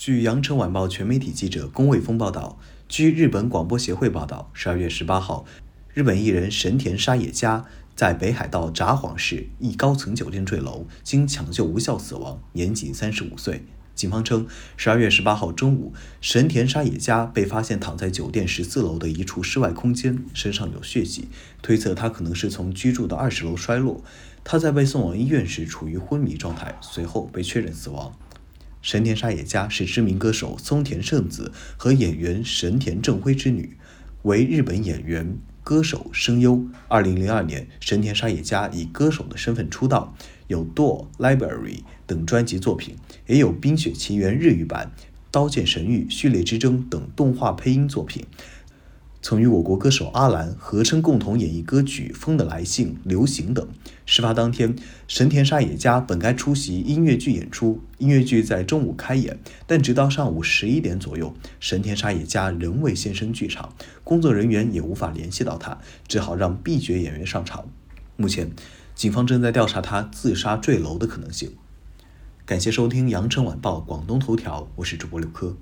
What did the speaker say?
据羊城晚报全媒体记者龚卫峰报道，据日本广播协会报道，十二月十八号，日本艺人神田沙也加在北海道札幌市一高层酒店坠楼，经抢救无效死亡，年仅三十五岁。警方称，十二月十八号中午，神田沙也加被发现躺在酒店十四楼的一处室外空间，身上有血迹，推测他可能是从居住的二十楼摔落。他在被送往医院时处于昏迷状态，随后被确认死亡。神田沙也加是知名歌手松田圣子和演员神田正辉之女，为日本演员、歌手、声优。二零零二年，神田沙也加以歌手的身份出道，有《Door》《Library》等专辑作品，也有《冰雪奇缘》日语版、《刀剑神域：序列之争》等动画配音作品。曾与我国歌手阿兰合称共同演绎歌曲《风的来信》《流行》等。事发当天，神田沙也加本该出席音乐剧演出，音乐剧在中午开演，但直到上午十一点左右，神田沙也加仍未现身剧场，工作人员也无法联系到他，只好让闭角演员上场。目前，警方正在调查他自杀坠楼的可能性。感谢收听《羊城晚报广东头条》，我是主播刘科。